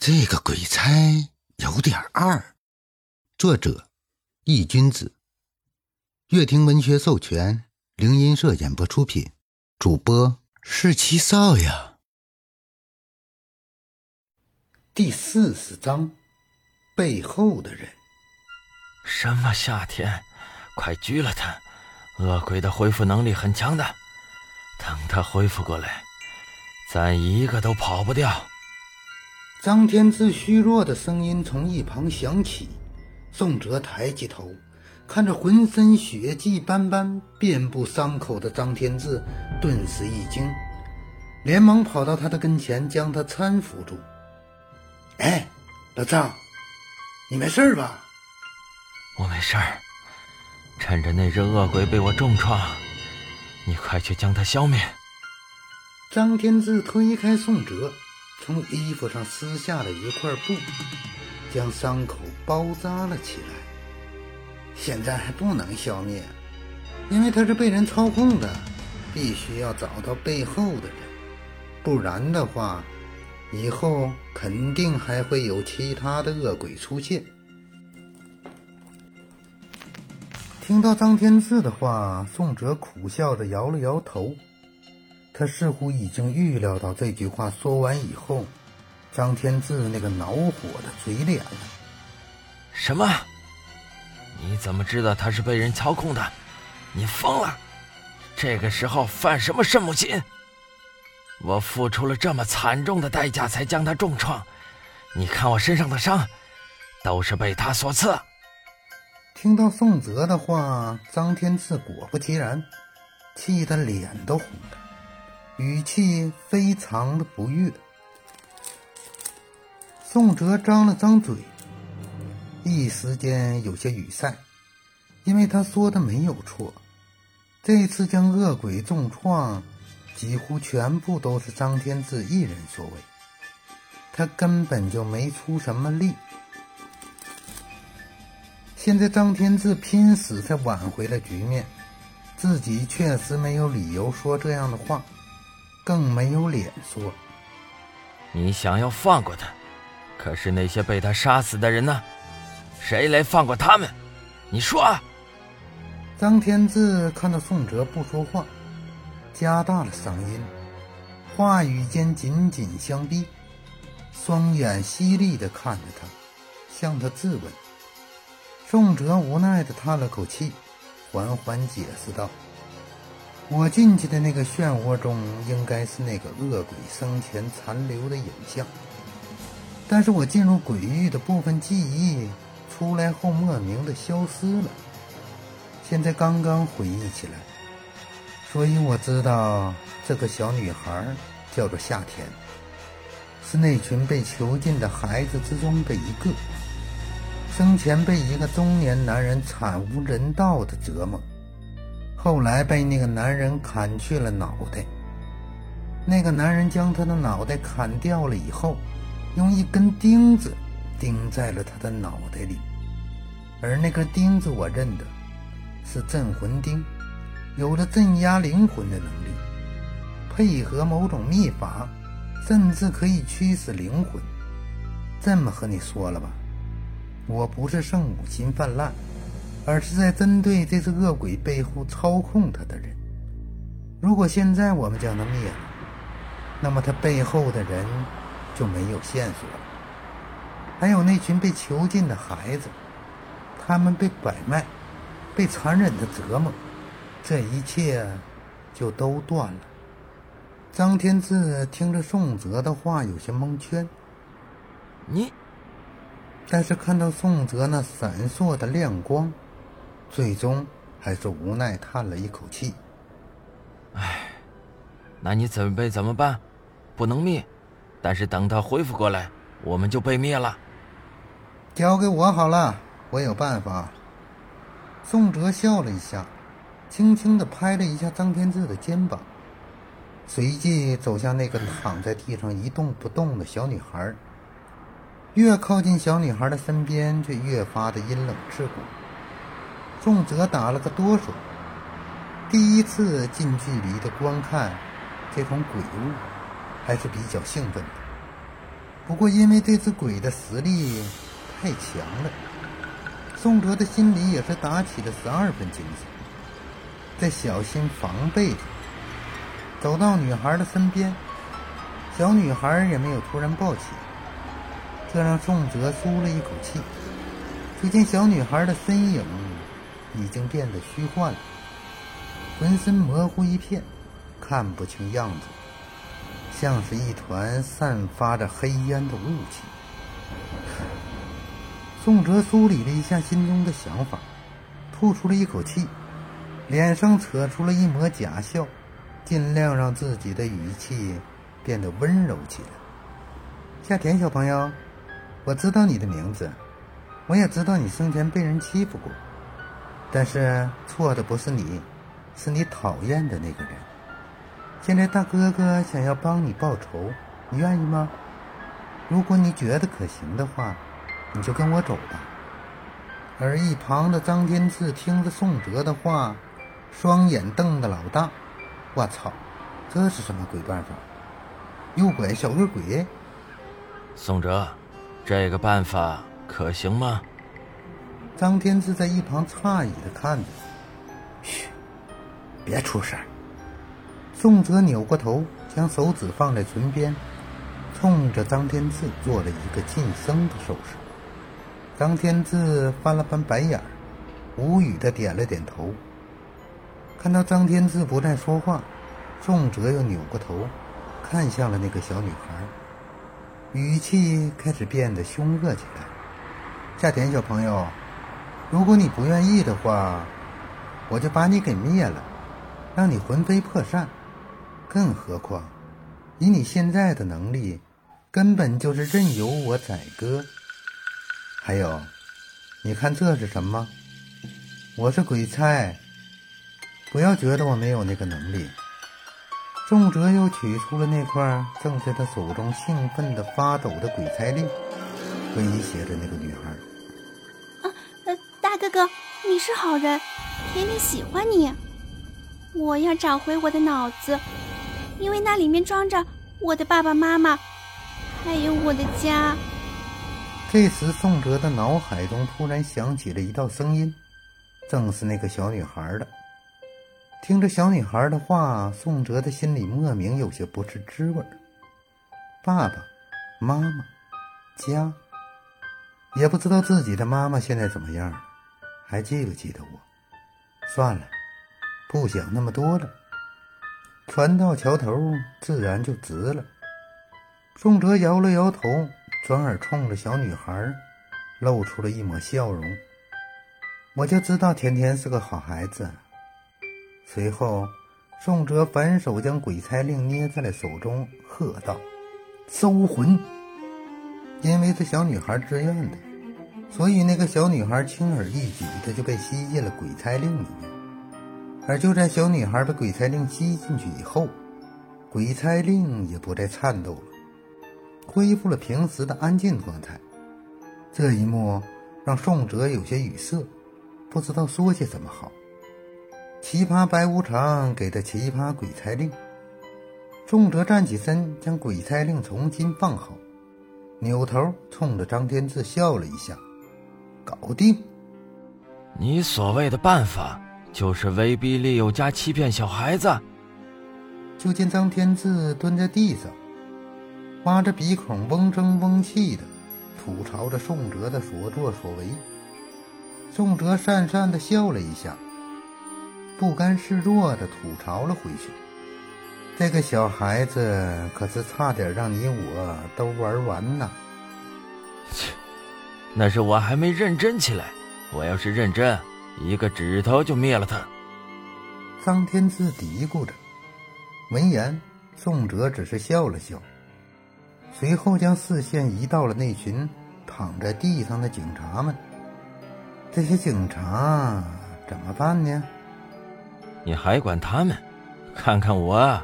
这个鬼差有点二。作者：易君子。乐亭文学授权，灵音社演播出品。主播是七少呀。第四十章：背后的人。什么夏天？快拘了他！恶鬼的恢复能力很强的，等他恢复过来，咱一个都跑不掉。张天志虚弱的声音从一旁响起。宋哲抬起头，看着浑身血迹斑斑、遍布伤口的张天志，顿时一惊，连忙跑到他的跟前，将他搀扶住。“哎，老张，你没事吧？”“我没事儿。趁着那只恶鬼被我重创，你快去将它消灭。”张天志推开宋哲，从衣服上撕下了一块布。将伤口包扎了起来。现在还不能消灭，因为他是被人操控的，必须要找到背后的人，不然的话，以后肯定还会有其他的恶鬼出现。听到张天志的话，宋哲苦笑着摇了摇头，他似乎已经预料到这句话说完以后。张天志那个恼火的嘴脸了。什么？你怎么知道他是被人操控的？你疯了！这个时候犯什么圣母心？我付出了这么惨重的代价才将他重创，你看我身上的伤，都是被他所赐。听到宋泽的话，张天赐果不其然，气得脸都红了，语气非常的不悦。宋哲张了张嘴，一时间有些语塞，因为他说的没有错。这次将恶鬼重创，几乎全部都是张天志一人所为，他根本就没出什么力。现在张天志拼死才挽回了局面，自己确实没有理由说这样的话，更没有脸说。你想要放过他？可是那些被他杀死的人呢？谁来放过他们？你说。张天志看到宋哲不说话，加大了嗓音，话语间紧紧相逼，双眼犀利地看着他，向他质问。宋哲无奈地叹了口气，缓缓解释道：“我进去的那个漩涡中，应该是那个恶鬼生前残留的影像。”但是我进入鬼域的部分记忆出来后，莫名的消失了。现在刚刚回忆起来，所以我知道这个小女孩叫做夏天，是那群被囚禁的孩子之中的一个。生前被一个中年男人惨无人道的折磨，后来被那个男人砍去了脑袋。那个男人将他的脑袋砍掉了以后。用一根钉子钉在了他的脑袋里，而那根钉子我认得是镇魂钉，有着镇压灵魂的能力，配合某种秘法，甚至可以驱使灵魂。这么和你说了吧，我不是圣母心泛滥，而是在针对这只恶鬼背后操控他的人。如果现在我们将他灭了，那么他背后的人。就没有线索了。还有那群被囚禁的孩子，他们被拐卖，被残忍的折磨，这一切就都断了。张天志听着宋泽的话，有些蒙圈。你，但是看到宋泽那闪烁的亮光，最终还是无奈叹了一口气。哎，那你准备怎么办？不能灭。但是等他恢复过来，我们就被灭了。交给我好了，我有办法。宋哲笑了一下，轻轻地拍了一下张天志的肩膀，随即走向那个躺在地上一动不动的小女孩。越靠近小女孩的身边，却越发的阴冷刺骨。宋哲打了个哆嗦，第一次近距离的观看这种鬼物。还是比较兴奋的。不过因为这只鬼的实力太强了，宋哲的心里也是打起了十二分精神，在小心防备着。走到女孩的身边，小女孩也没有突然抱起，这让宋哲舒了一口气。只见小女孩的身影已经变得虚幻了，浑身模糊一片，看不清样子，像是一团散发着黑烟的雾气。宋哲梳理了一下心中的想法，吐出了一口气，脸上扯出了一抹假笑。尽量让自己的语气变得温柔起来。夏田小朋友，我知道你的名字，我也知道你生前被人欺负过，但是错的不是你，是你讨厌的那个人。现在大哥哥想要帮你报仇，你愿意吗？如果你觉得可行的话，你就跟我走吧。而一旁的张天志听着宋哲的话，双眼瞪得老大。我操，这是什么鬼办法？诱拐小恶鬼？宋哲，这个办法可行吗？张天志在一旁诧异的看着。嘘，别出声。宋哲扭过头，将手指放在唇边，冲着张天志做了一个噤声的手势。张天志翻了翻白眼，无语的点了点头。看到张天志不再说话，宋哲又扭过头，看向了那个小女孩，语气开始变得凶恶起来。夏田小朋友，如果你不愿意的话，我就把你给灭了，让你魂飞魄散。更何况，以你现在的能力，根本就是任由我宰割。还有，你看这是什么？我是鬼差。不要觉得我没有那个能力。仲哲又取出了那块正在他手中兴奋的发抖的鬼差令，威胁着那个女孩：“，哥哥，你是好人，甜甜喜欢你。我要找回我的脑子，因为那里面装着我的爸爸妈妈，还有我的家。”这时，宋哲的脑海中突然响起了一道声音，正是那个小女孩的。听着小女孩的话，宋哲的心里莫名有些不是滋味。爸爸妈妈家，也不知道自己的妈妈现在怎么样，还记不记得我？算了，不想那么多了。船到桥头自然就直了。宋哲摇了摇头，转而冲着小女孩露出了一抹笑容。我就知道甜甜是个好孩子。随后，宋哲反手将鬼差令捏在了手中，喝道：“收魂！”因为是小女孩自愿的，所以那个小女孩轻而易举的就被吸进了鬼差令里面。而就在小女孩被鬼差令吸进去以后，鬼差令也不再颤抖了，恢复了平时的安静状态。这一幕让宋哲有些语塞，不知道说些什么好。奇葩白无常给的奇葩鬼差令，宋哲站起身，将鬼差令重新放好，扭头冲着张天志笑了一下：“搞定。”你所谓的办法，就是威逼利诱加欺骗小孩子。就见张天志蹲在地上，挖着鼻孔，嗡声嗡气的吐槽着宋哲的所作所为。宋哲讪讪的笑了一下。不甘示弱的吐槽了回去：“这个小孩子可是差点让你我都玩完呢。”切，那是我还没认真起来。我要是认真，一个指头就灭了他。张天赐嘀咕着。闻言，宋哲只是笑了笑，随后将视线移到了那群躺在地上的警察们。这些警察怎么办呢？你还管他们？看看我，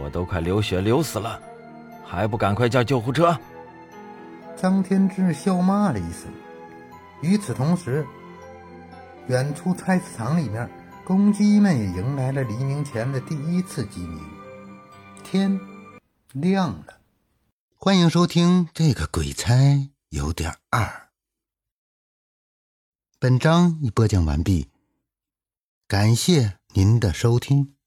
我都快流血流死了，还不赶快叫救护车！张天志笑骂了一声。与此同时，远处菜市场里面，公鸡们也迎来了黎明前的第一次鸡鸣。天亮了。欢迎收听这个鬼差有点二。本章已播讲完毕，感谢您的收听。